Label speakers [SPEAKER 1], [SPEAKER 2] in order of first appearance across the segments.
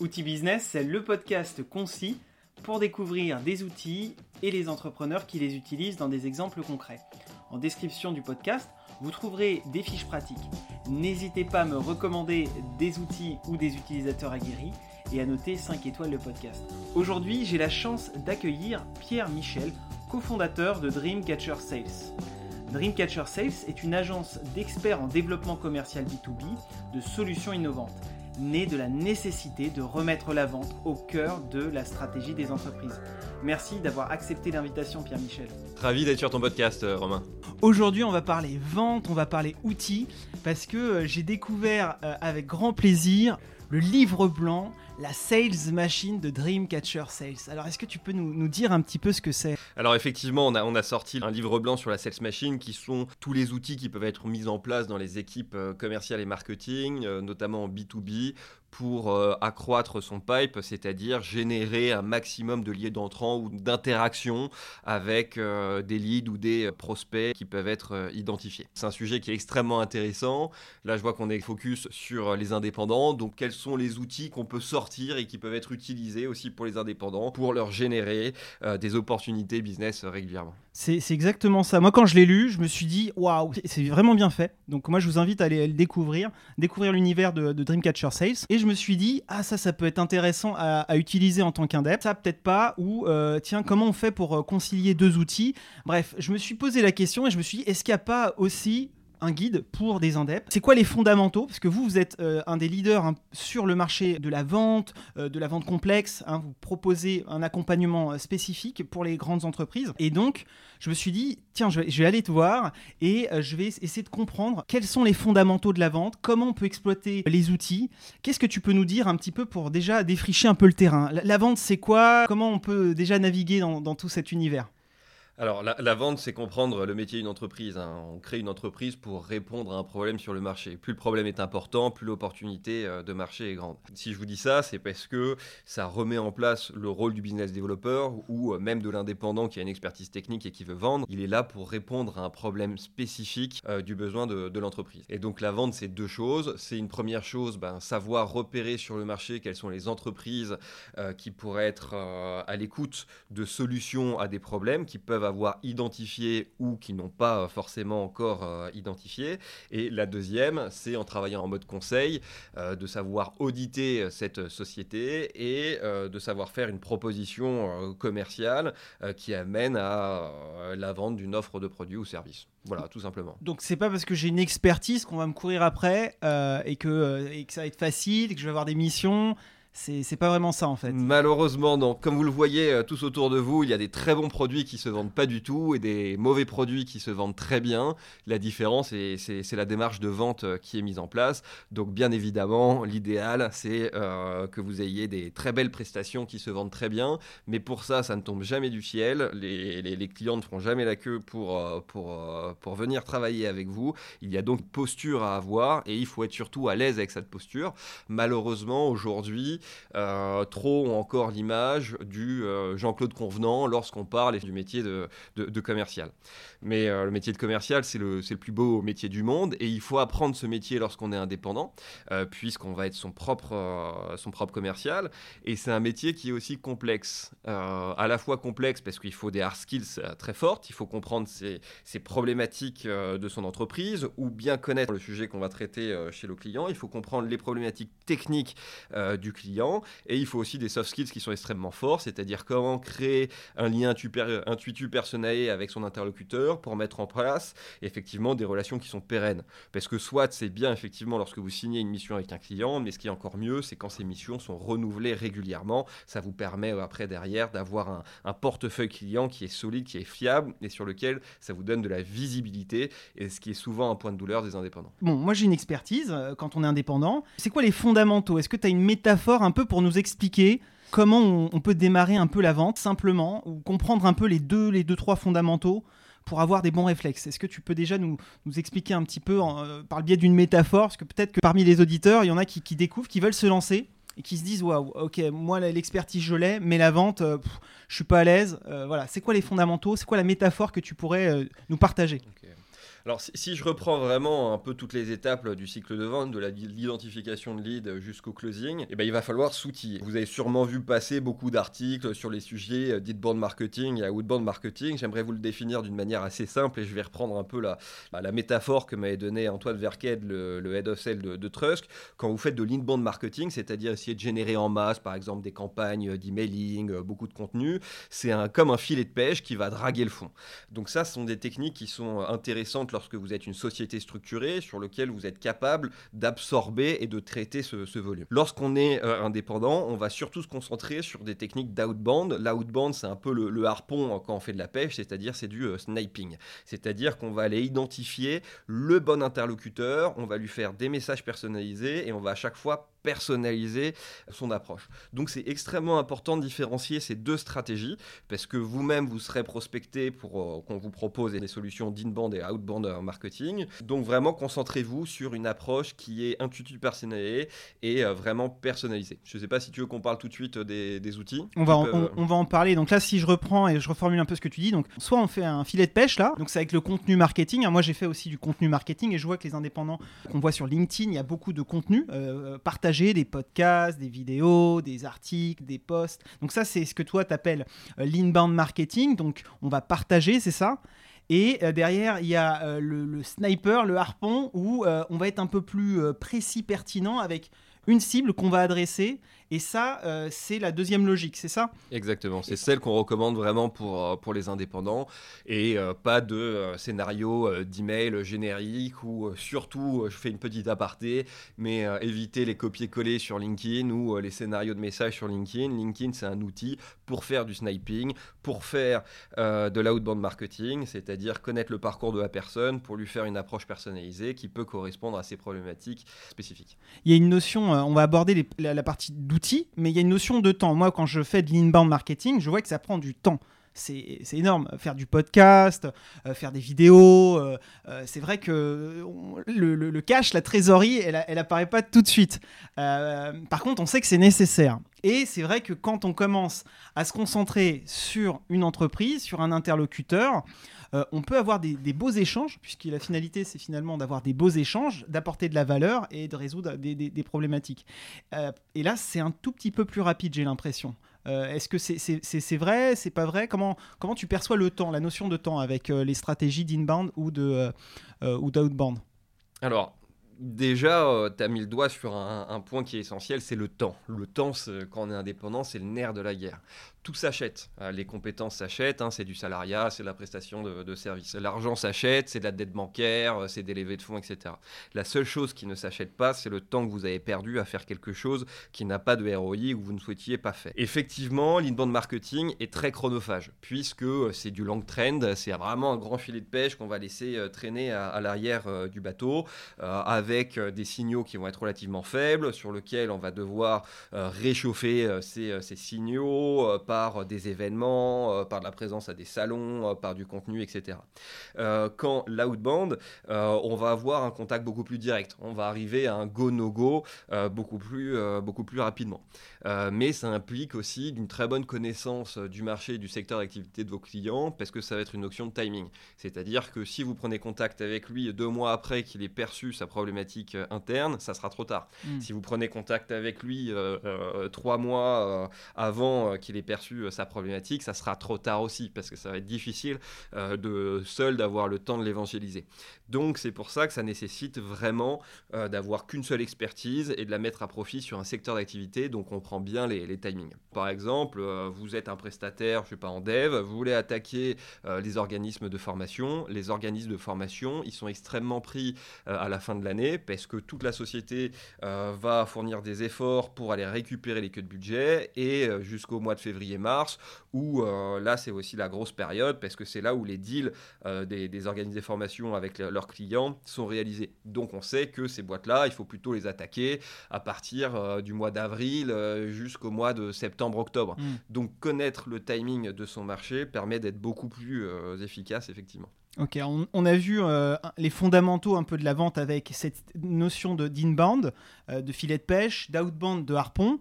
[SPEAKER 1] Outil Business, c'est le podcast concis pour découvrir des outils et les entrepreneurs qui les utilisent dans des exemples concrets. En description du podcast, vous trouverez des fiches pratiques. N'hésitez pas à me recommander des outils ou des utilisateurs aguerris et à noter 5 étoiles le podcast. Aujourd'hui, j'ai la chance d'accueillir Pierre Michel, cofondateur de Dreamcatcher Sales. Dreamcatcher Sales est une agence d'experts en développement commercial B2B de solutions innovantes, née de la nécessité de remettre la vente au cœur de la stratégie des entreprises. Merci d'avoir accepté l'invitation Pierre Michel.
[SPEAKER 2] Ravi d'être sur ton podcast euh, Romain.
[SPEAKER 1] Aujourd'hui, on va parler vente, on va parler outils, parce que euh, j'ai découvert euh, avec grand plaisir le livre blanc, la sales machine de Dreamcatcher Sales. Alors, est-ce que tu peux nous, dire un petit peu ce que c'est?
[SPEAKER 2] Alors, effectivement, on a, on a sorti un livre blanc sur la sales machine qui sont tous les outils qui peuvent être mis en place dans les équipes commerciales et marketing, notamment en B2B, pour euh, accroître son pipe, c'est-à-dire générer un maximum de liens d'entrants ou d'interactions avec euh, des leads ou des prospects qui peuvent être euh, identifiés. C'est un sujet qui est extrêmement intéressant. Là, je vois qu'on est focus sur les indépendants. Donc, quels sont les outils qu'on peut sortir et qui peuvent être utilisés aussi pour les indépendants pour leur générer des opportunités business régulièrement?
[SPEAKER 1] C'est exactement ça. Moi, quand je l'ai lu, je me suis dit, waouh, c'est vraiment bien fait. Donc, moi, je vous invite à aller le découvrir, découvrir l'univers de, Dreamcatcher Sales. Et je me suis dit, ah, ça, ça peut être intéressant à, utiliser en tant qu'indep. Ça, peut-être pas. Ou, euh, tiens, comment on fait pour euh, concilier deux outils? Bref, je me suis posé la question et je me suis dit, est-ce qu'il n'y a pas aussi un guide pour des indeps. C'est quoi les fondamentaux? Parce que vous, vous êtes euh, un des leaders hein, sur le marché de la vente, euh, de la vente complexe. Hein. vous proposez un accompagnement euh, spécifique pour les grandes entreprises. Et donc, je me suis dit, tiens, je vais, aller te voir et je vais essayer de comprendre quels sont les fondamentaux de la vente, comment on peut exploiter les outils. Qu'est-ce que tu peux nous dire un petit peu pour déjà défricher un peu le terrain? La, vente, c'est quoi? Comment on peut déjà naviguer dans tout cet univers?
[SPEAKER 2] Alors, la, vente, c'est comprendre le métier d'une entreprise. Hein. On crée une entreprise pour répondre à un problème sur le marché. Plus le problème est important, plus l'opportunité euh, de marché est grande. Si je vous dis ça, c'est parce que ça remet en place le rôle du business developer ou euh, même de l'indépendant qui a une expertise technique et qui veut vendre. Il est là pour répondre à un problème spécifique euh, du besoin de, l'entreprise. Et donc, la vente, c'est deux choses. C'est une première chose, ben, savoir repérer sur le marché quelles sont les entreprises qui pourraient être à l'écoute de solutions à des problèmes qui peuvent avoir identifié ou qui n'ont pas euh, forcément encore euh, identifié. Et la deuxième, c'est en travaillant en mode conseil, euh, de savoir auditer cette société et de savoir faire une proposition commerciale qui amène à la vente d'une offre de produit ou service. Voilà, tout simplement.
[SPEAKER 1] Donc c'est pas parce que j'ai une expertise qu'on va me courir après et, que, et que ça va être facile, que je vais avoir des missions c'est pas vraiment ça en fait.
[SPEAKER 2] Malheureusement, non. Comme vous le voyez euh, tous autour de vous, il y a des très bons produits qui se vendent pas du tout et des mauvais produits qui se vendent très bien. La différence, c'est la démarche de vente euh, qui est mise en place. Donc, bien évidemment, l'idéal, c'est euh, que vous ayez des très belles prestations qui se vendent très bien. Mais pour ça, ça ne tombe jamais du ciel. Les, les, clients ne feront jamais la queue pour, pour, pour venir travailler avec vous. Il y a donc posture à avoir et il faut être surtout à l'aise avec cette posture. Malheureusement, aujourd'hui, trop ont encore l'image du euh, Jean-Claude Convenant lorsqu'on parle du métier de, commercial. Mais euh, le métier de commercial, c'est le, le, plus beau métier du monde et il faut apprendre ce métier lorsqu'on est indépendant, puisqu'on va être son propre, son propre commercial. Et c'est un métier qui est aussi complexe. à la fois complexe parce qu'il faut des hard skills très fortes, il faut comprendre ces, ces problématiques de son entreprise ou bien connaître le sujet qu'on va traiter chez le client, il faut comprendre les problématiques techniques du client et il faut aussi des soft skills qui sont extrêmement forts, c'est-à-dire comment créer un lien intuitu personnel avec son interlocuteur pour mettre en place effectivement des relations qui sont pérennes. Parce que soit c'est bien effectivement lorsque vous signez une mission avec un client, mais ce qui est encore mieux, c'est quand ces missions sont renouvelées régulièrement. Ça vous permet euh, après derrière d'avoir un, un portefeuille client qui est solide, qui est fiable et sur lequel ça vous donne de la visibilité et ce qui est souvent un point de douleur des indépendants.
[SPEAKER 1] Bon, moi j'ai une expertise euh, quand on est indépendant. C'est quoi les fondamentaux? Est-ce que tu as une métaphore un peu pour nous expliquer comment on, peut démarrer un peu la vente simplement ou comprendre un peu les deux, les deux trois fondamentaux? Pour avoir des bons réflexes. Est-ce que tu peux déjà nous, nous expliquer un petit peu euh, par le biais d'une métaphore Parce que peut-être que parmi les auditeurs, il y en a qui, découvrent, qui veulent se lancer et qui se disent waouh, ok, moi l'expertise je l'ai, mais la vente, euh, je suis pas à l'aise. Euh, voilà, c'est quoi les fondamentaux? C'est quoi la métaphore que tu pourrais nous partager?
[SPEAKER 2] Alors si, je reprends vraiment un peu toutes les étapes du cycle de vente, de l'identification de lead jusqu'au closing, eh ben, il va falloir s'outiller. Vous avez sûrement vu passer beaucoup d'articles sur les sujets d'inbound marketing et outbound marketing. J'aimerais vous le définir d'une manière assez simple et je vais reprendre un peu la, bah, métaphore que m'avait donnée Antoine Verked, le, head of sale de, de. Quand vous faites de l'inbound marketing, c'est-à-dire essayer de générer en masse, par exemple, des campagnes d'emailing, beaucoup de contenu, c'est un, comme un filet de pêche qui va draguer le fond. Donc ça, ce sont des techniques qui sont intéressantes lorsque vous êtes une société structurée sur laquelle vous êtes capable d'absorber et de traiter ce, volume. Lorsqu'on est euh, indépendant, on va surtout se concentrer sur des techniques d'outbound. L'outbound, c'est un peu le, harpon quand on fait de la pêche, c'est-à-dire c'est du euh, sniping. C'est-à-dire qu'on va aller identifier le bon interlocuteur, on va lui faire des messages personnalisés et on va à chaque fois personnaliser son approche. Donc c'est extrêmement important de différencier ces deux stratégies parce que vous-même vous serez prospecté pour euh, qu'on vous propose des solutions d'inbound et outbound marketing. Donc vraiment concentrez-vous sur une approche qui est intuitive personnalisée et euh, vraiment personnalisée. Je ne sais pas si tu veux qu'on parle tout de suite des, outils.
[SPEAKER 1] On va, en, on, va en parler. Donc là si je reprends et je reformule un peu ce que tu dis, donc soit on fait un filet de pêche là, donc c'est avec le contenu marketing. moi j'ai fait aussi du contenu marketing et je vois que les indépendants qu'on voit sur LinkedIn, il y a beaucoup de contenu euh, partagé des podcasts, des vidéos, des articles, des posts. Donc ça, c'est ce que toi t'appelles euh, l'inbound marketing. Donc on va partager, c'est ça? Et euh, derrière, il y a euh, le, sniper, le harpon, où on va être un peu plus précis, pertinent, avec une cible qu'on va adresser et ça, euh, c'est la deuxième logique, c'est ça?
[SPEAKER 2] Exactement, c'est celle qu'on recommande vraiment pour, euh, pour les indépendants et euh, pas de scénario d'email générique ou surtout, je fais une petite aparté, mais éviter les copier-coller sur LinkedIn ou les scénarios de messages sur LinkedIn. LinkedIn, c'est un outil pour faire du sniping, pour faire de l'outbound marketing, c'est-à-dire connaître le parcours de la personne pour lui faire une approche personnalisée qui peut correspondre à ses problématiques spécifiques.
[SPEAKER 1] Il y a une notion, on va aborder la, la partie mais il y a une notion de temps. Moi, quand je fais de l'inbound marketing, je vois que ça prend du temps. C'est énorme. Faire du podcast, euh, faire des vidéos. Euh, euh, c'est vrai que le, cash, la trésorerie, elle, elle apparaît pas tout de suite. par contre, on sait que c'est nécessaire. Et c'est vrai que quand on commence à se concentrer sur une entreprise, sur un interlocuteur, on peut avoir des, beaux échanges, puisque la finalité, c'est finalement d'avoir des beaux échanges, d'apporter de la valeur et de résoudre des, problématiques. et là, c'est un tout petit peu plus rapide, j'ai l'impression. Euh, est-ce que c'est vrai, c'est pas vrai? Comment, comment tu perçois le temps, la notion de temps avec euh, les stratégies d'inbound ou euh, d'outbound?
[SPEAKER 2] Alors, déjà, tu as mis le doigt sur un, un point qui est essentiel, c'est le temps. Le temps, quand on est indépendant, c'est le nerf de la guerre tout s'achète. Euh, les compétences s'achètent, hein, c'est du salariat, c'est de la prestation de, de service. L'argent s'achète, c'est de la dette bancaire, euh, c'est des levées de fonds, etc. La seule chose qui ne s'achète pas, c'est le temps que vous avez perdu à faire quelque chose qui n'a pas de ROI ou que vous ne souhaitiez pas faire. Effectivement, l'inbound marketing est très chronophage, puisque euh, c'est du long trend, c'est vraiment un grand filet de pêche qu'on va laisser traîner à, l'arrière du bateau, avec des signaux qui vont être relativement faibles, sur lesquels on va devoir réchauffer ces, ces signaux par des événements, euh, par de la présence à des salons, euh, par du contenu, etc. Euh, quand l'outbound, on va avoir un contact beaucoup plus direct. On va arriver à un go-no-go beaucoup, plus, beaucoup plus rapidement. mais ça implique aussi d'une très bonne connaissance du marché et du secteur d'activité de vos clients parce que ça va être une notion de timing. C'est-à-dire que si vous prenez contact avec lui deux mois après qu'il ait perçu sa problématique interne, ça sera trop tard. Hmm. Si vous prenez contact avec lui trois mois avant qu'il ait perçu euh, sa problématique, ça sera trop tard aussi, parce que ça va être difficile euh, de seul d'avoir le temps de l'évangéliser. Donc c'est pour ça que ça nécessite vraiment euh, d'avoir qu'une seule expertise et de la mettre à profit sur un secteur d'activité, donc on prend bien les, timings. Par exemple, vous êtes un prestataire, je sais pas, en dev, vous voulez attaquer les organismes de formation. Les organismes de formation, ils sont extrêmement pris à la fin de l'année, parce que toute la société va fournir des efforts pour aller récupérer les queues de budget, et jusqu'au mois de février mars, où euh, là c'est aussi la grosse période parce que c'est là où les deals euh, des, des, organismes de formation avec leurs clients sont réalisés. Donc on sait que ces boîtes-là, il faut plutôt les attaquer à partir euh, du mois d'avril jusqu'au mois de septembre-octobre. Mm. Donc connaître le timing de son marché permet d'être beaucoup plus efficace effectivement.
[SPEAKER 1] Ok, on, a vu les fondamentaux un peu de la vente avec cette notion de d'inbound, de filet de pêche, d'outbound, de harpon.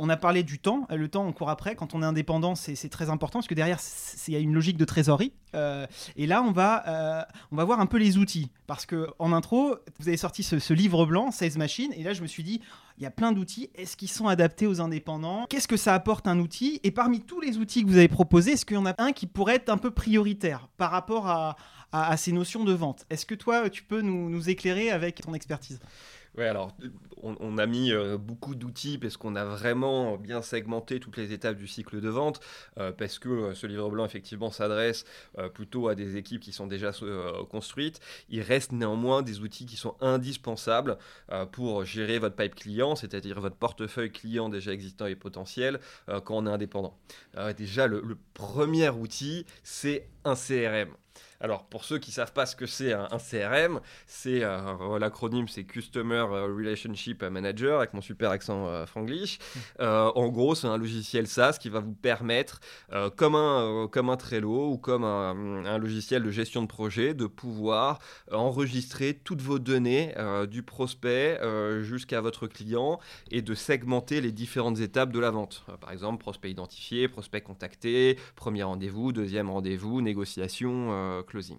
[SPEAKER 1] On a parlé du temps. Le temps, on court après. Quand on est indépendant, c'est très important parce que derrière, il y a une logique de trésorerie. et là, on va, on va voir un peu les outils. Parce que en intro, vous avez sorti ce, livre blanc, Sales Machine. Et là, je me suis dit, il y a plein d'outils. Est-ce qu'ils sont adaptés aux indépendants? Qu'est-ce que ça apporte un outil? Et parmi tous les outils que vous avez proposés, est-ce qu'il y en a un qui pourrait être un peu prioritaire par rapport à, ces notions de vente? Est-ce que toi, tu peux nous éclairer avec ton expertise?
[SPEAKER 2] Oui, alors on, a mis euh, beaucoup d'outils parce qu'on a vraiment bien segmenté toutes les étapes du cycle de vente, euh, parce que euh, ce livre blanc effectivement s'adresse plutôt à des équipes qui sont déjà construites. Il reste néanmoins des outils qui sont indispensables pour gérer votre pipe client, c'est-à-dire votre portefeuille client déjà existant et potentiel quand on est indépendant. déjà, le premier outil, c'est un CRM. Alors, pour ceux qui ne savent pas ce que c'est un, CRM, c'est euh, l'acronyme, c'est Customer Relationship Manager, avec mon super accent euh, franglish. Euh, en gros, c'est un logiciel SaaS qui va vous permettre, comme, un, comme un Trello ou comme un, logiciel de gestion de projet, de pouvoir enregistrer toutes vos données du prospect jusqu'à votre client et de segmenter les différentes étapes de la vente. par exemple, prospect identifié, prospect contacté, premier rendez-vous, deuxième rendez-vous, négociation closing.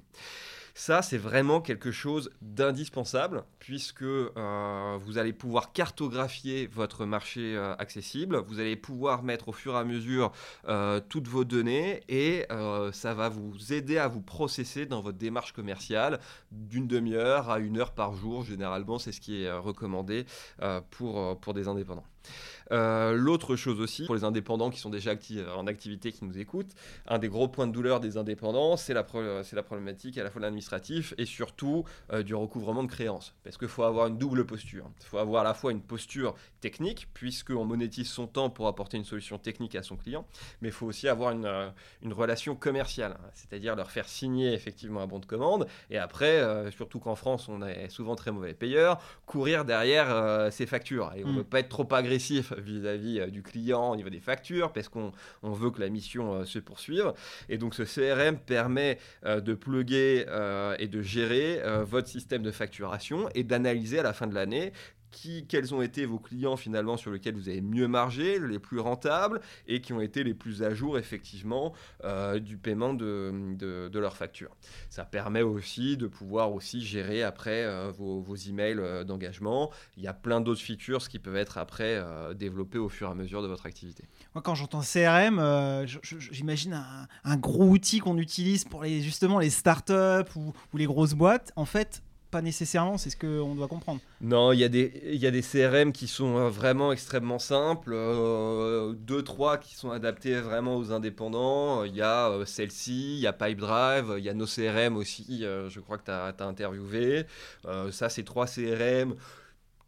[SPEAKER 2] Ça, c'est vraiment quelque chose d'indispensable puisque euh, vous allez pouvoir cartographier votre marché euh, accessible, vous allez pouvoir mettre au fur et à mesure euh, toutes vos données et ça va vous aider à vous processer dans votre démarche commerciale d'une demi-heure à une heure par jour. Généralement, c'est ce qui est recommandé pour, pour des indépendants. Euh, l'autre chose aussi, pour les indépendants qui sont déjà en activité, qui nous écoutent, un des gros points de douleur des indépendants, c'est la, la, problématique à la fois de l'administratif et surtout euh, du recouvrement de créances. Parce qu'il faut avoir une double posture. Il faut avoir à la fois une posture technique, puisqu'on monétise son temps pour apporter une solution technique à son client, mais il faut aussi avoir une, euh, une relation commerciale, c'est-à-dire leur faire signer effectivement un bon de commande, et après, surtout qu'en France, on est souvent très mauvais payeur, courir derrière ses factures. Et on ne peut mm. pas être trop agressif vis-à-vis euh, du client au niveau des factures, parce qu'on veut que la mission euh, se poursuive. Et donc ce CRM permet euh, de plugger et de gérer votre système de facturation et d'analyser à la fin de l'année qui, quels ont été vos clients finalement sur lesquels vous avez mieux margé, les plus rentables et qui ont été les plus à jour effectivement euh, du paiement de, de, leurs factures. Ça permet aussi de pouvoir aussi gérer après euh, vos, vos, emails euh, d'engagement. Il y a plein d'autres features qui peuvent être après développées au fur et à mesure de votre activité.
[SPEAKER 1] Moi quand j'entends CRM, j'imagine un, gros outil qu'on utilise pour les, justement les startups ou, ou les grosses boîtes. En fait, pas nécessairement, c'est ce qu'on doit comprendre.
[SPEAKER 2] Non, il y, a des, y a des CRM qui sont euh, vraiment extrêmement simples, euh, deux, trois qui sont adaptés vraiment aux indépendants. Il y a euh, celle-ci, il y a Pipedrive, il y a nos CRM aussi, je crois que tu as, interviewé. ça, c'est trois CRM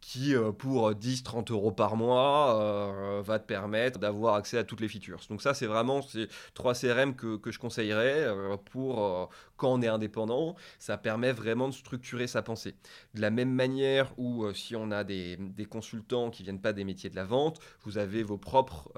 [SPEAKER 2] qui, euh, pour 10-30 euros par mois, euh, va te permettre d'avoir accès à toutes les features. Donc ça, c'est vraiment ces trois CRM que, que je conseillerais euh, pour quand on est indépendant. Ça permet vraiment de structurer sa pensée. De la même manière où si on a des, des, consultants qui viennent pas des métiers de la vente, vous avez vos propres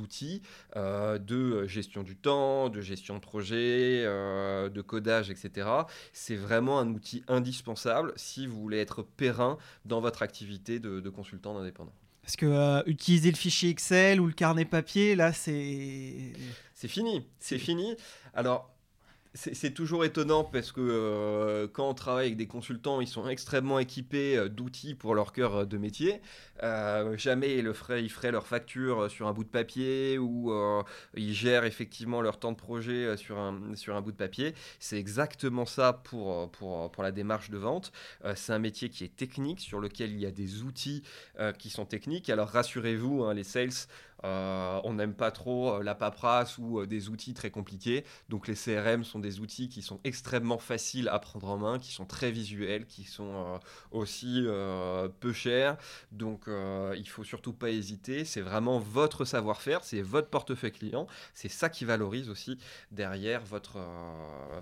[SPEAKER 2] outils de gestion du temps, de gestion de projet, de codage, etc. C'est vraiment un outil indispensable si vous voulez être périn dans votre activité de, de consultant indépendant.
[SPEAKER 1] Parce que euh, utiliser le fichier Excel ou le carnet papier, là, c'est.
[SPEAKER 2] C'est fini, c'est fini. Alors, c'est toujours étonnant parce que euh, quand on travaille avec des consultants, ils sont extrêmement équipés euh, d'outils pour leur cœur euh, de métier. jamais ils, feraient, leur facture sur un bout de papier ou ils gèrent effectivement leur temps de projet sur un, bout de papier. C'est exactement ça pour, la démarche de vente. c'est un métier qui est technique, sur lequel il y a des outils qui sont techniques. Alors rassurez-vous, hein, les sales, euh, on n'aime pas trop euh, la paperasse ou euh, des outils très compliqués. Donc les CRM sont des outils qui sont extrêmement faciles à prendre en main, qui sont très visuels, qui sont aussi peu chers. Donc il faut surtout pas hésiter. C'est vraiment votre savoir-faire, c'est votre portefeuille client. C'est ça qui valorise aussi derrière votre,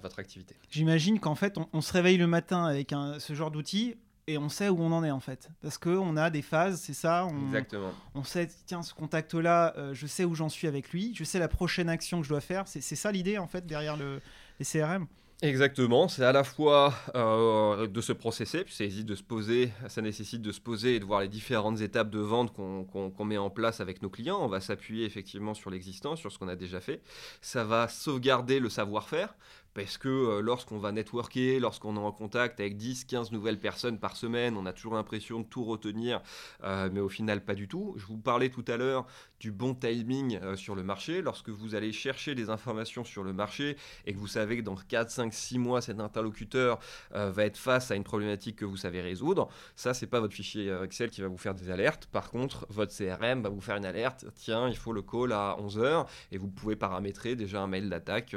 [SPEAKER 2] votre activité.
[SPEAKER 1] J'imagine qu'en fait, on, se réveille le matin avec ce genre d'outils et on sait où on en est en fait. Parce qu'on a des phases, c'est ça. On,
[SPEAKER 2] Exactement.
[SPEAKER 1] On sait, tiens, ce contact-là, euh, je sais où j'en suis avec lui, je sais la prochaine action que je dois faire. C'est ça l'idée en fait derrière le, les CRM
[SPEAKER 2] Exactement, c'est à la fois euh, de se processer, puis ça, de se poser, ça nécessite de se poser et de voir les différentes étapes de vente qu'on met en place avec nos clients. On va s'appuyer effectivement sur l'existant, sur ce qu'on a déjà fait. Ça va sauvegarder le savoir-faire, parce que euh, lorsqu'on va networker, lorsqu'on est en contact avec 10, 15 nouvelles personnes par semaine, on a toujours l'impression de tout retenir, euh, mais au final pas du tout. Je vous parlais tout à l'heure du bon timing euh, sur le marché. Lorsque vous allez chercher des informations sur le marché et que vous savez que dans 4, 5, 6 mois, cet interlocuteur va être face à une problématique que vous savez résoudre, ça, c'est pas votre fichier Excel qui va vous faire des alertes. Par contre, votre CRM va vous faire une alerte. Tiens, il faut le call à 11h et vous pouvez paramétrer déjà un mail d'attaque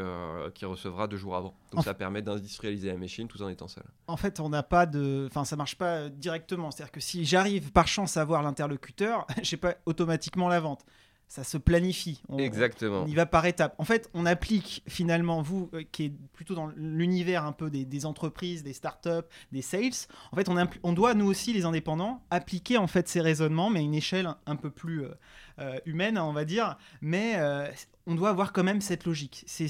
[SPEAKER 2] qui recevra deux jours avant. Donc ça permet d'industrialiser la machine tout en étant seul.
[SPEAKER 1] En fait, on n'a pas de. Enfin, ça marche pas directement. C'est-à-dire que si j'arrive par chance à voir l'interlocuteur, j'ai pas automatiquement la vente ça se planifie.
[SPEAKER 2] Exactement.
[SPEAKER 1] On y va par étapes. En fait, on applique finalement, vous euh, qui est plutôt dans l'univers un peu des, entreprises, des startups, des sales, en fait, on, on, doit, nous aussi, les indépendants, appliquer en fait ces raisonnements, mais à une échelle un, peu plus euh, euh, humaine, on va dire. Mais on doit avoir quand même cette logique. J'ai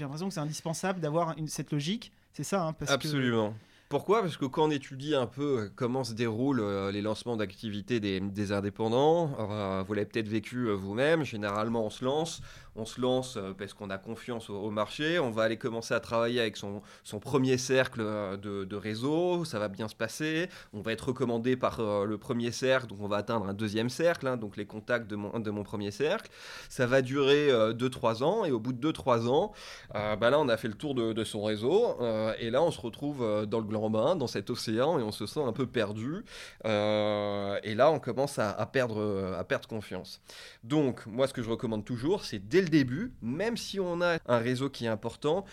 [SPEAKER 1] l'impression que c'est indispensable d'avoir cette logique. C'est ça, hein,
[SPEAKER 2] Absolument. Pourquoi? Parce que quand on étudie un peu euh, comment se déroulent euh, les lancements d'activités des, indépendants, euh, vous l'avez peut-être vécu vous-même, généralement on se lance, on se lance euh, parce qu'on a confiance au, marché, on va aller commencer à travailler avec son, premier cercle euh, de, réseau, ça va bien se passer, on va être recommandé par euh, le premier cercle, donc on va atteindre un deuxième cercle, hein, donc les contacts de mon, de mon premier cercle. Ça va durer 2-3 ans, et au bout de 2-3 ans, bah là on a fait le tour de, son réseau, et là on se retrouve dans le grand bain, dans cet océan, et on se sent un peu perdu, et là on commence à, perdre, à perdre confiance. Donc moi ce que je recommande toujours, c'est dès le début, même si on a un réseau qui est important,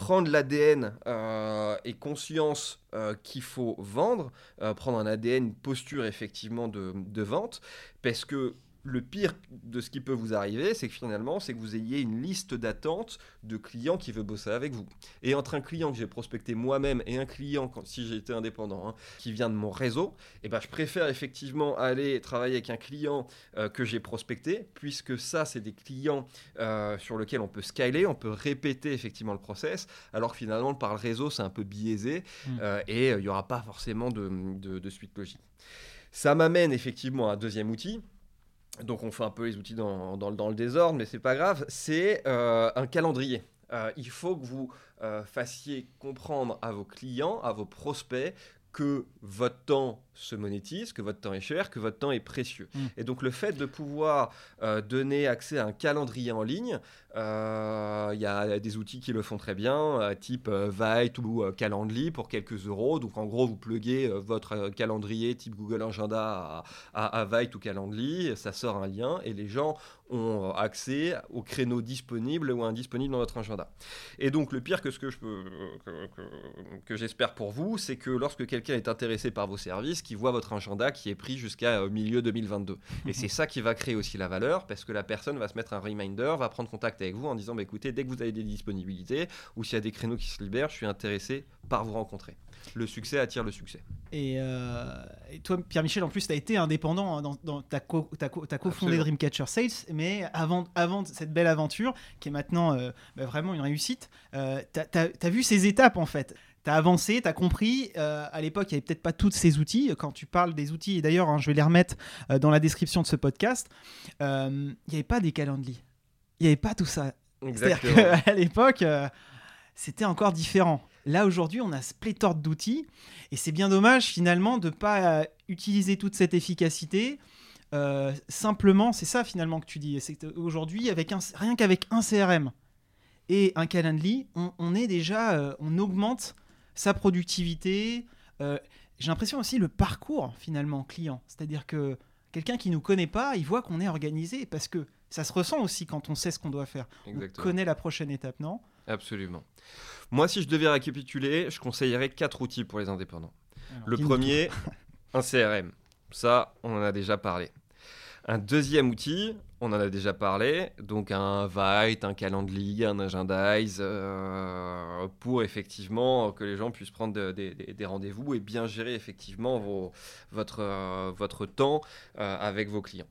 [SPEAKER 2] prendre l'ADN euh, et conscience euh, qu'il faut vendre, euh, prendre un ADN, posture effectivement de vente, parce que le pire de ce qui peut vous arriver, c'est que finalement, c'est que vous ayez une liste d'attente de clients qui veut bosser avec vous. Et entre un client que j'ai prospecté moi-même et un client, quand, si j'étais indépendant, hein, qui vient de mon réseau, eh ben, je préfère effectivement aller travailler avec un client euh, que j'ai prospecté, puisque ça, c'est des clients euh, sur lesquels on peut scaler, on peut répéter effectivement le process, alors que finalement, par le réseau, c'est un peu biaisé mmh. euh, et il n'y aura pas forcément de, de suite logique. Ça m'amène effectivement à un deuxième outil donc on fait un peu les outils dans, le désordre, mais c'est pas grave, c'est euh, un calendrier. Euh, il faut que vous euh, fassiez comprendre à vos clients, à vos prospects, que votre temps se monétise, que votre temps est cher, que votre temps est précieux. Mm. Et donc le fait de pouvoir euh, donner accès à un calendrier en ligne, euh, il y a des outils qui le font très bien, euh, type Vite ou Calendly pour quelques euros. Donc en gros, vous pluguez votre calendrier type Google Agenda à, à, Vite ou Calendly, ça sort un lien et les gens ont accès aux créneaux disponibles ou indisponibles dans votre agenda. Et donc le pire que ce que je peux, que, que j'espère pour vous, c'est que lorsque quelqu'un est intéressé par vos services, qui voit votre agenda qui est pris jusqu'à euh, milieu 2022. Et c'est ça qui va créer aussi la valeur parce que la personne va se mettre un reminder, va prendre contact avec vous en disant bah, écoutez, dès que vous avez des disponibilités ou s'il y a des créneaux qui se libèrent, je suis intéressé par vous rencontrer. Le succès attire le succès.
[SPEAKER 1] Et, euh, toi, Pierre-Michel, en plus, tu as été indépendant, hein, dans, ta co, as, cofondé Dreamcatcher Sales, mais avant, avant cette belle aventure, qui est maintenant euh, bah, vraiment une réussite, tu as, vu ces étapes en fait? Tu as avancé, tu as compris. Euh, à l'époque, il n'y avait peut-être pas tous ces outils. Quand tu parles des outils, et d'ailleurs, hein, je vais les remettre euh, dans la description de ce podcast, euh, il n'y avait pas des calendriers. Il n'y avait pas tout ça.
[SPEAKER 2] Exactement.
[SPEAKER 1] À l'époque, c'était encore différent. Là, aujourd'hui, on a ce pléthore d'outils. Et c'est bien dommage, finalement, de ne pas utiliser toute cette efficacité. simplement, c'est ça finalement que tu dis. C'est aujourd'hui, avec rien qu'avec un CRM et un Calendly, on, on est déjà, on augmente sa productivité. Euh, j'ai l'impression aussi le parcours finalement client. C'est-à-dire que quelqu'un qui nous connaît pas, il voit qu'on est organisé parce que ça se ressent aussi quand on sait ce qu'on doit faire. On connaît la prochaine étape, non?
[SPEAKER 2] Absolument. Moi, si je devais récapituler, je conseillerais quatre outils pour les indépendants. le premier, un CRM. Ça, on en a déjà parlé. Un deuxième outil, on en a déjà parlé, donc un Vite, un Calendly, un Agendize, euh, pour effectivement que les gens puissent prendre des rendez-vous et bien gérer effectivement votre, euh, votre temps euh, avec vos clients.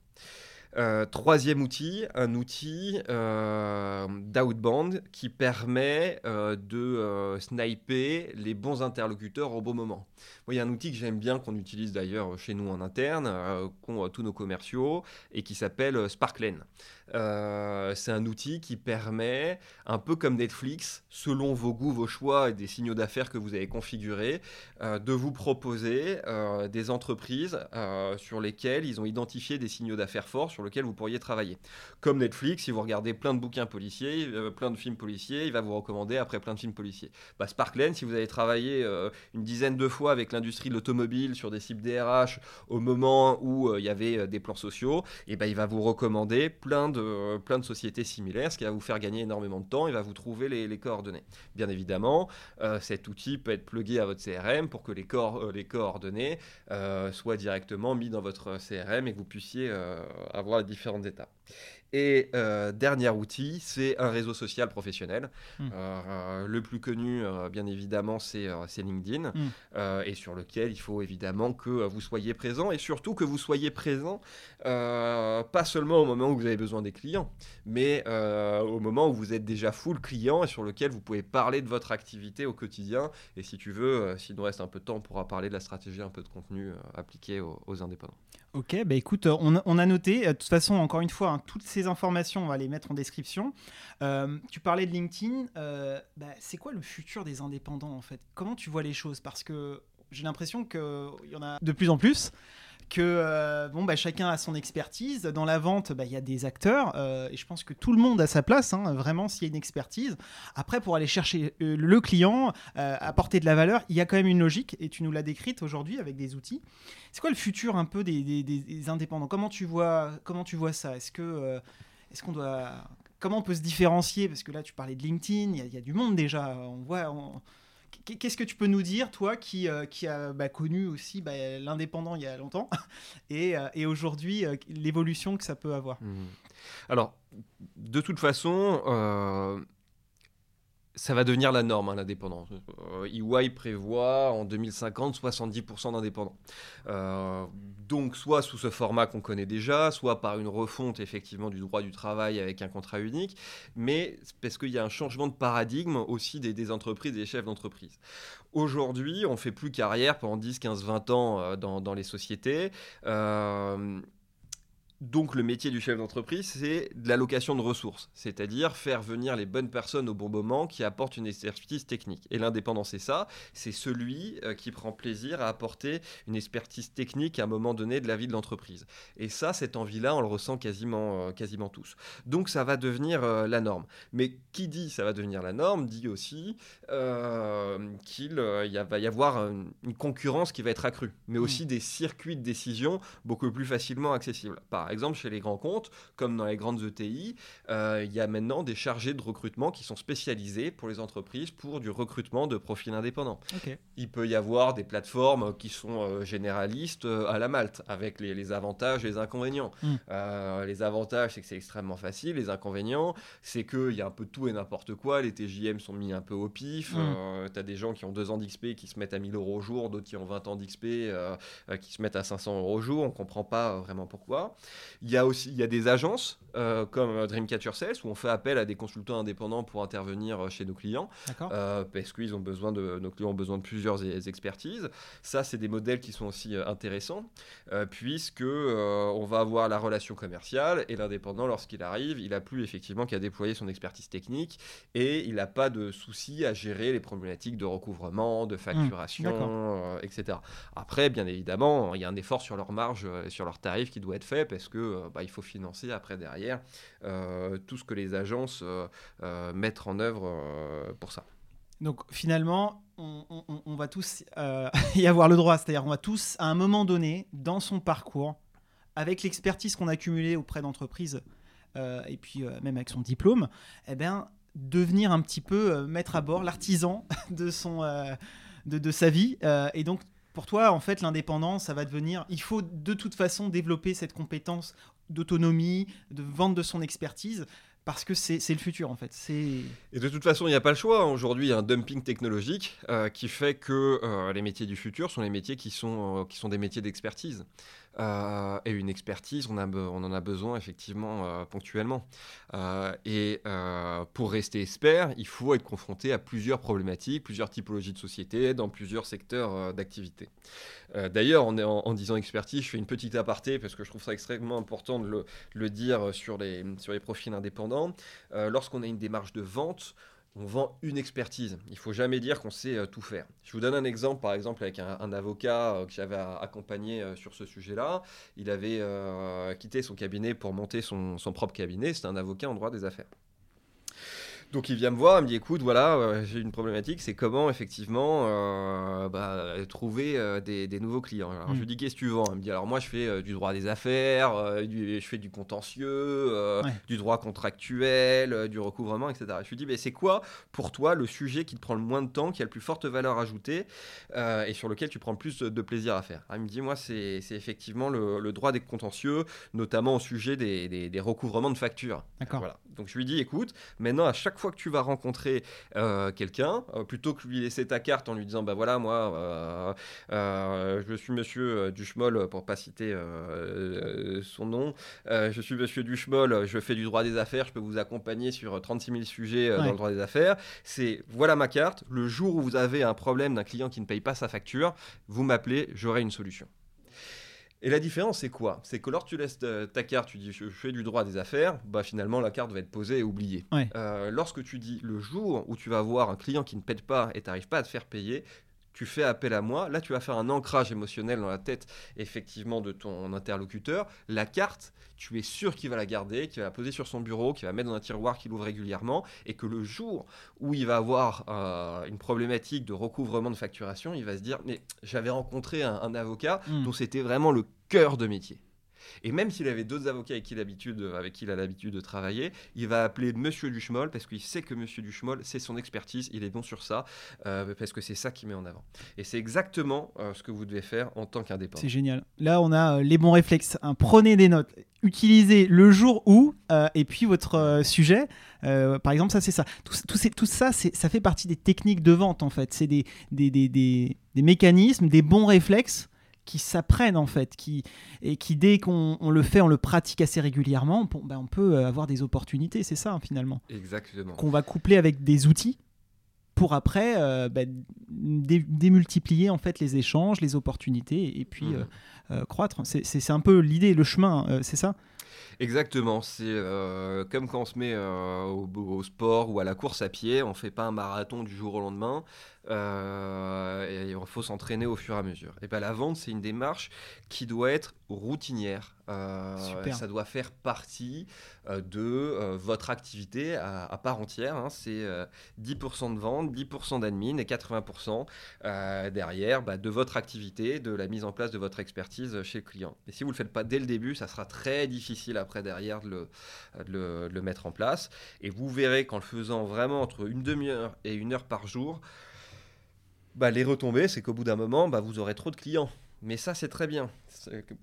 [SPEAKER 2] Euh, troisième outil, un outil euh, d'outbound qui permet euh, de sniper les bons interlocuteurs au bon moment. il y a un outil que j'aime bien, qu'on utilise d'ailleurs chez nous en interne, qu'ont tous nos commerciaux, et qui s'appelle Sparklen. c'est un outil qui permet, un peu comme Netflix, selon vos goûts, vos choix et des signaux d'affaires que vous avez configurés, de vous proposer des entreprises sur lesquelles ils ont identifié des signaux d'affaires forts lequel vous pourriez travailler. Comme Netflix, si vous regardez plein de bouquins policiers, euh, plein de films policiers, il va vous recommander après plein de films policiers. Bah, Sparklen, si vous avez travaillé euh, une dizaine de fois avec l'industrie de l'automobile sur des cibles DRH au moment où euh, il y avait des plans sociaux, et bah, il va vous recommander plein de, plein de sociétés similaires, ce qui va vous faire gagner énormément de temps, il va vous trouver les, coordonnées. Bien évidemment, cet outil peut être plugué à votre CRM pour que les, les coordonnées soient directement mis dans votre CRM et que vous puissiez avoir les différentes étapes. Et euh, dernier outil, c'est un réseau social professionnel. Hmm. Euh, le plus connu, euh, bien évidemment, c'est LinkedIn, hmm. et sur lequel il faut évidemment que vous soyez présent, et surtout que vous soyez présent, pas seulement au moment où vous avez besoin des clients, mais au moment où vous êtes déjà full client et sur lequel vous pouvez parler de votre activité au quotidien. Et si tu veux, s'il nous reste un peu de temps, on pourra parler de la stratégie, un peu de contenu appliqué aux, indépendants.
[SPEAKER 1] Ok, bah écoute, on, a noté, de toute façon, encore une fois, hein, toutes ces informations, on va les mettre en description. Euh, tu parlais de LinkedIn. Euh, bah, c'est quoi le futur des indépendants en fait? Comment tu vois les choses? Parce que j'ai l'impression qu'il y en a de plus en plus que euh, bon, bah, chacun a son expertise. Dans la vente, bah, il y a des acteurs, et je pense que tout le monde a sa place, hein, vraiment, s'il y a une expertise. Après, pour aller chercher le client, apporter de la valeur, il y a quand même une logique, et tu nous l'as décrite aujourd'hui avec des outils. C'est quoi le futur un peu des, des, indépendants? Comment tu, vois, comment tu vois ça? Est-ce que est-ce qu'on doit comment on peut se différencier? Parce que là, tu parlais de LinkedIn, il y, a du monde déjà. On voit. Qu'est-ce que tu peux nous dire, toi, qui, euh, a bah, connu aussi bah, l'indépendant il y a longtemps, et, euh, et aujourd'hui, euh, l'évolution que ça peut avoir?
[SPEAKER 2] Mmh. Alors, de toute façon, ça va devenir la norme, hein, l'indépendance. EY e prévoit en 2050 70% d'indépendants. Euh, donc soit sous ce format qu'on connaît déjà, soit par une refonte effectivement du droit du travail avec un contrat unique, mais parce qu'il y a un changement de paradigme aussi des, entreprises des chefs d'entreprise. Aujourd'hui, on fait plus carrière pendant 10, 15, 20 ans euh, dans, les sociétés. Euh, donc le métier du chef d'entreprise, c'est de l'allocation de ressources, c'est-à-dire faire venir les bonnes personnes au bon moment qui apportent une expertise technique. Et l'indépendant, c'est ça, c'est celui euh, qui prend plaisir à apporter une expertise technique à un moment donné de la vie de l'entreprise. Et ça, cette envie-là, on le ressent quasiment, euh, quasiment tous. Donc ça va devenir euh, la norme. Mais qui dit ça va devenir la norme, dit aussi qu'il va y avoir une concurrence qui va être accrue, mais mmh. aussi des circuits de décision beaucoup plus facilement accessibles. Par par exemple, chez les grands comptes, comme dans les grandes ETI, euh, il y a maintenant des chargés de recrutement qui sont spécialisés pour les entreprises pour du recrutement de profils indépendants. Il peut y avoir des plateformes qui sont euh, généralistes euh, à la Malte, avec les, avantages et les inconvénients. Hmm. les avantages, c'est que c'est extrêmement facile. Les inconvénients, c'est qu'il y a un peu tout et n'importe quoi. Les TJM sont mis un peu au pif. Hmm. tu as des gens qui ont deux ans d'XP qui se mettent à 1000 euros au jour, d'autres qui ont 20 ans d'XP qui se mettent à 500 euros au jour. On comprend pas vraiment pourquoi. Il y a aussi il y a des agences euh, comme Dreamcatcher Sales où on fait appel à des consultants indépendants pour intervenir euh, chez nos clients euh, parce qu'ils ont besoin de nos clients ont besoin de plusieurs expertises. Ça, c'est des modèles qui sont aussi intéressants puisque on va avoir la relation commerciale et l'indépendant lorsqu'il arrive, il a plus effectivement qu'à déployer son expertise technique et il n'a pas de souci à gérer les problématiques de recouvrement, de facturation, etc. Après, bien évidemment, il y a un effort sur leur marge et sur leurs tarifs qui doit être fait parce que euh, bah, il faut financer après derrière euh, tout ce que les agences euh, mettent en œuvre pour ça.
[SPEAKER 1] Donc finalement, on, va tous y avoir le droit, c'est-à-dire on va tous à un moment donné dans son parcours, avec l'expertise qu'on a accumulée auprès d'entreprises et puis même avec son diplôme, eh bien devenir un petit peu mettre à bord l'artisan de son de, sa vie et donc pour toi, en fait, l'indépendance, ça va devenir. Il faut de toute façon développer cette compétence d'autonomie, de vente de son expertise. Parce que c'est le futur en fait.
[SPEAKER 2] Et de toute façon, il n'y a pas le choix. Aujourd'hui, il y a un dumping technologique euh, qui fait que euh, les métiers du futur sont les métiers qui sont, euh, qui sont des métiers d'expertise. Euh, et une expertise, on, en a besoin effectivement euh, ponctuellement. Euh, et pour rester expert, il faut être confronté à plusieurs problématiques, plusieurs typologies de sociétés, dans plusieurs secteurs d'activité. D'ailleurs, en, disant expertise, je fais une petite aparté parce que je trouve ça extrêmement important de le, dire sur les profils indépendants. Lorsqu'on a une démarche de vente, on vend une expertise. Il faut jamais dire qu'on sait euh, tout faire. Je vous donne un exemple, par exemple, avec un, avocat euh, que j'avais accompagné euh, sur ce sujet-là. Il avait quitté son cabinet pour monter son, son propre cabinet. C'était un avocat en droit des affaires. Donc il vient me voir, il me dit écoute, voilà, euh, j'ai une problématique, c'est comment effectivement euh, bah, trouver euh, des, nouveaux clients. Alors je lui mm. dis qu'est-ce que tu vends? Il me dit alors moi je fais du droit des affaires, je fais du contentieux, du droit contractuel, du recouvrement, etc. Je lui dis mais c'est quoi pour toi le sujet qui te prend le moins de temps, qui a le plus forte valeur ajoutée et sur lequel tu prends le plus de plaisir à faire? Il me dit moi c'est effectivement le, droit des contentieux, notamment au sujet des, des recouvrements de factures.
[SPEAKER 1] D'accord. Voilà.
[SPEAKER 2] Donc je lui dis écoute, maintenant à chaque fois que tu vas rencontrer euh, quelqu'un, euh, plutôt que lui laisser ta carte en lui disant bah voilà moi euh, je suis Monsieur Duchemol pour pas citer son nom, je suis Monsieur Duchemol, je fais du droit des affaires, je peux vous accompagner sur 36 000 sujets dans le droit des affaires. C'est voilà ma carte. Le jour où vous avez un problème d'un client qui ne paye pas sa facture, vous m'appelez, j'aurai une solution. Et la différence, c'est quoi? C'est que lorsque tu laisses ta carte, tu dis je fais du droit des affaires, bah finalement la carte va être posée et oubliée. Euh, lorsque tu dis le jour où tu vas avoir un client qui ne paie pas et n'arrives pas à te faire payer, tu fais appel à moi. Là, tu vas faire un ancrage émotionnel dans la tête, effectivement, de ton interlocuteur. La carte, tu es sûr qu'il va la garder, qu'il va la poser sur son bureau, qu'il va mettre dans un tiroir qu'il ouvre régulièrement, et que le jour où il va avoir euh, une problématique de recouvrement de facturation, il va se dire, mais j'avais rencontré un, avocat hmm. dont c'était vraiment le cœur de métier. Et même s'il avait d'autres avocats avec qui, avec qui il a l'habitude de travailler, il va appeler Monsieur Duchemol parce qu'il sait que Monsieur Duchemol, c'est son expertise, il est bon sur ça, euh, parce que c'est ça qu'il met en avant. Et c'est exactement euh, ce que vous devez faire en tant qu'indépendant.
[SPEAKER 1] C'est génial. Là, on a euh, les bons réflexes. Hein. Prenez des notes, utilisez le jour où, et puis votre sujet. par exemple, ça c'est ça. Tout, ça, ça fait partie des techniques de vente en fait. C'est des, mécanismes, des bons réflexes qui s'apprennent en fait, qui, et qui dès qu'on le fait, on le pratique assez régulièrement, on, ben, on peut euh, avoir des opportunités, c'est ça hein, finalement.
[SPEAKER 2] Exactement.
[SPEAKER 1] Qu'on va coupler avec des outils pour après euh, ben, démultiplier en fait les échanges, les opportunités et puis mmh. euh, croître. C'est un peu l'idée, le chemin, c'est ça?
[SPEAKER 2] Exactement, c'est comme quand on se met au, au, sport ou à la course à pied, on fait pas un marathon du jour au lendemain, euh, il faut s'entraîner au fur et à mesure. Et ben la vente, c'est une démarche qui doit être routinière. Euh, ça doit faire partie euh, de votre activité à, part entière. Hein. C'est 10% de vente, 10% d'admin et 80% derrière bah, de votre activité, de la mise en place de votre expertise chez le client. Et si vous ne le faites pas dès le début, ça sera très difficile après derrière de le, de le mettre en place. Et vous verrez qu'en le faisant vraiment entre une demi-heure et une heure par jour, bah, les retombées, c'est qu'au bout d'un moment, bah, vous aurez trop de clients. Mais ça, c'est très bien.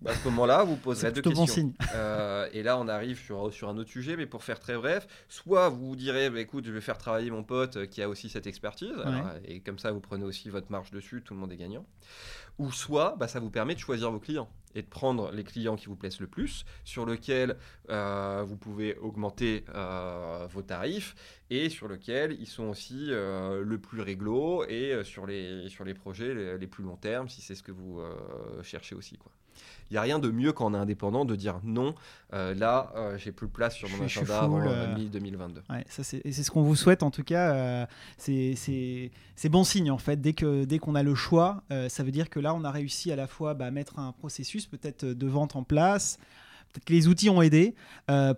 [SPEAKER 2] À ce moment-là, vous poserez deux questions. Bon signe. Euh, et là, on arrive sur, sur un autre sujet, mais pour faire très bref, soit vous vous direz, bah, écoute, je vais faire travailler mon pote qui a aussi cette expertise, et comme ça, vous prenez aussi votre marge dessus, tout le monde est gagnant. Ou soit, bah, ça vous permet de choisir vos clients et de prendre les clients qui vous plaisent le plus, sur lesquels euh, vous pouvez augmenter euh, vos tarifs et sur lesquels ils sont aussi euh, le plus réglo et sur les, sur les projets les, les plus long terme, si c'est ce que vous cherchez aussi. Quoi il n'y a rien de mieux quand on est indépendant de dire non, euh, là, euh, j'ai plus de place sur mon agenda avant 2022.
[SPEAKER 1] Euh, ça c'est, et c'est ce qu'on vous souhaite en tout cas. c'est, c'est, c'est bon signe en fait. Dès, que, dès qu'on a le choix, ça veut dire que là, on a réussi à la fois à bah, mettre un processus peut-être de vente en place. Peut-être que les outils ont aidé.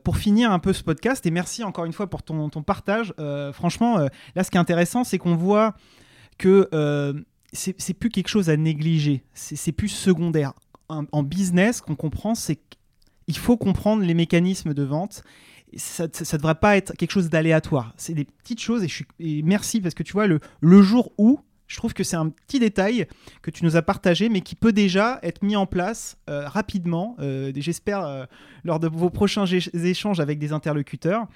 [SPEAKER 1] pour finir un peu ce podcast, et merci encore une fois pour ton, ton partage. franchement, là, ce qui est intéressant, c'est qu'on voit que c'est, c'est plus quelque chose à négliger. C'est, c'est plus secondaire en business, qu'on comprend, c'est qu'il faut comprendre les mécanismes de vente. Ça ne devrait pas être quelque chose d'aléatoire. C'est des petites choses et, je suis, merci parce que tu vois, le, le jour où, je trouve que c'est un petit détail que tu nous as partagé, mais qui peut déjà être mis en place euh, rapidement, euh, j'espère, euh, lors de vos prochains échanges avec des interlocuteurs.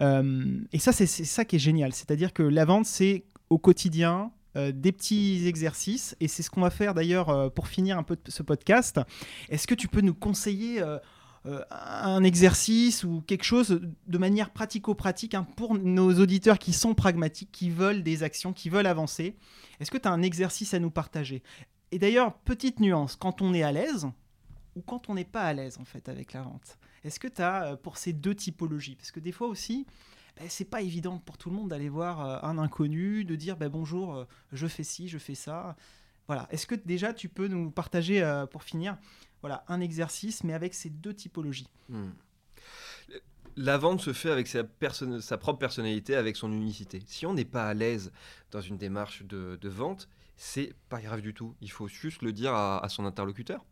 [SPEAKER 1] et ça, c'est ça qui est génial. C'est-à-dire que la vente, c'est au quotidien, des petits exercices, et c'est ce qu'on va faire d'ailleurs pour finir un peu ce podcast. Est-ce que tu peux nous conseiller un exercice ou quelque chose de manière pratico-pratique hein, pour nos auditeurs qui sont pragmatiques, qui veulent des actions, qui veulent avancer? Est-ce que tu as un exercice à nous partager? Et d'ailleurs, petite nuance, quand on est à l'aise ou quand on n'est pas à l'aise en fait avec la vente Est-ce que tu as pour ces deux typologies? Parce que des fois aussi, ben, c'est pas évident pour tout le monde d'aller voir euh, un inconnu, de dire ben, bonjour, euh, je fais ci, je fais ça. Voilà. Est-ce que déjà tu peux nous partager euh, pour finir voilà, un exercice, mais avec ces deux typologies? Hmm.
[SPEAKER 2] La vente se fait avec sa, propre personnalité, avec son unicité. Si on n'est pas à l'aise dans une démarche de vente, c'est pas grave du tout. Il faut juste le dire à, son interlocuteur.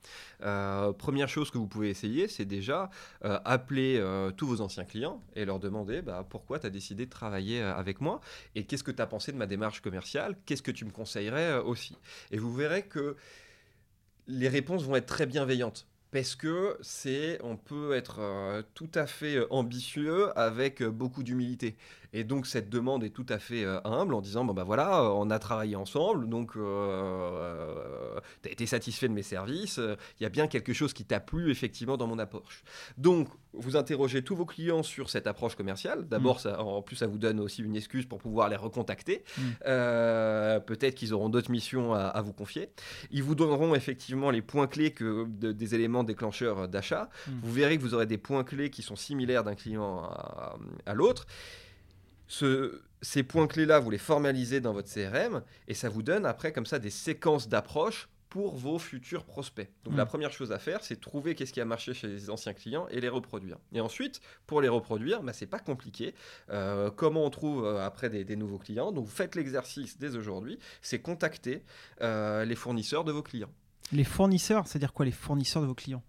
[SPEAKER 2] Euh, première chose que vous pouvez essayer, c'est déjà euh, appeler euh, tous vos anciens clients et leur demander bah, pourquoi tu as décidé de travailler avec moi et qu'est-ce que tu as pensé de ma démarche commerciale, qu'est-ce que tu me conseillerais aussi? Et vous verrez que les réponses vont être très bienveillantes parce que c'est, on peut être tout à fait ambitieux avec beaucoup d'humilité. Et donc cette demande est tout à fait euh, humble en disant bon bah voilà, euh, on a travaillé ensemble, donc euh, tu as été satisfait de mes services, il y a bien quelque chose qui t'a plu effectivement dans mon approche. Donc vous interrogez tous vos clients sur cette approche commerciale. D'abord, mm. en plus, ça vous donne aussi une excuse pour pouvoir les recontacter. Mm. Peut-être qu'ils auront d'autres missions à, vous confier. Ils vous donneront effectivement les points clés que, des éléments déclencheurs d'achat. Mm. Vous verrez que vous aurez des points clés qui sont similaires d'un client à l'autre ces points clés-là, vous les formalisez dans votre CRM et ça vous donne après comme ça des séquences d'approche pour vos futurs prospects. Donc la mm. première chose à faire, c'est trouver qu'est-ce qui a marché chez les anciens clients et les reproduire. Et ensuite, pour les reproduire, bah, c'est pas compliqué. Euh, comment on trouve euh, après des, nouveaux clients? Donc vous faites l'exercice dès aujourd'hui, c'est contacter euh, les fournisseurs de vos clients.
[SPEAKER 1] Les fournisseurs, c'est-à-dire quoi les fournisseurs de vos clients?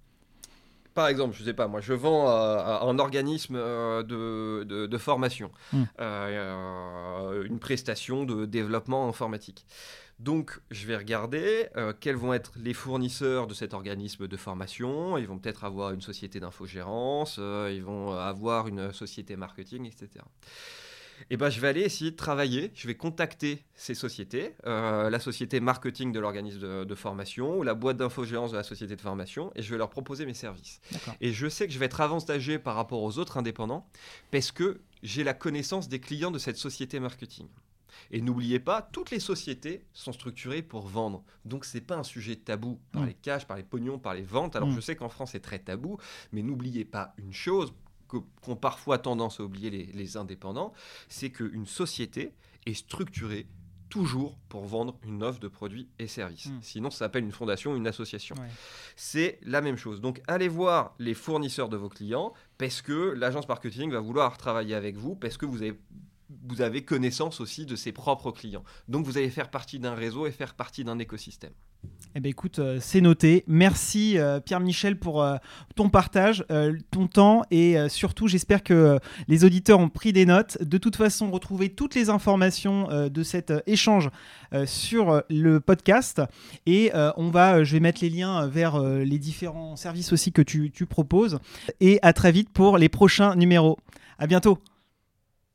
[SPEAKER 2] Par exemple, je sais pas, moi, je vends un organisme euh, de, formation, hmm. euh, une prestation de développement informatique. Donc, je vais regarder euh, quels vont être les fournisseurs de cet organisme de formation. Ils vont peut-être avoir une société d'infogérance, ils vont avoir une société marketing, etc et eh ben, je vais aller essayer de travailler, je vais contacter ces sociétés, euh, la société marketing de l'organisme de, formation ou la boîte d'infogérance de la société de formation, et je vais leur proposer mes services. Et je sais que je vais être avantagé par rapport aux autres indépendants parce que j'ai la connaissance des clients de cette société marketing. Et n'oubliez pas, toutes les sociétés sont structurées pour vendre. Donc c'est pas un sujet tabou par mm. les cash, par les pognons, par les ventes. Alors mm. je sais qu'en France c'est très tabou, mais n'oubliez pas une chose, qu'ont parfois tendance à oublier les, indépendants, c'est qu'une société est structurée toujours pour vendre une offre de produits et services. Hmm. Sinon, ça s'appelle une fondation, une association. C'est la même chose. Donc, allez voir les fournisseurs de vos clients parce que l'agence marketing va vouloir travailler avec vous, parce que vous avez vous avez connaissance aussi de ses propres clients. Donc vous allez faire partie d'un réseau et faire partie d'un écosystème.
[SPEAKER 1] Eh bien écoute, euh, c'est noté. Merci euh, Pierre-Michel pour euh, ton partage, ton temps et surtout j'espère que les auditeurs ont pris des notes. De toute façon, retrouvez toutes les informations de cet échange sur le podcast et on va, je vais mettre les liens vers les différents services aussi que tu, tu proposes et à très vite pour les prochains numéros. À bientôt.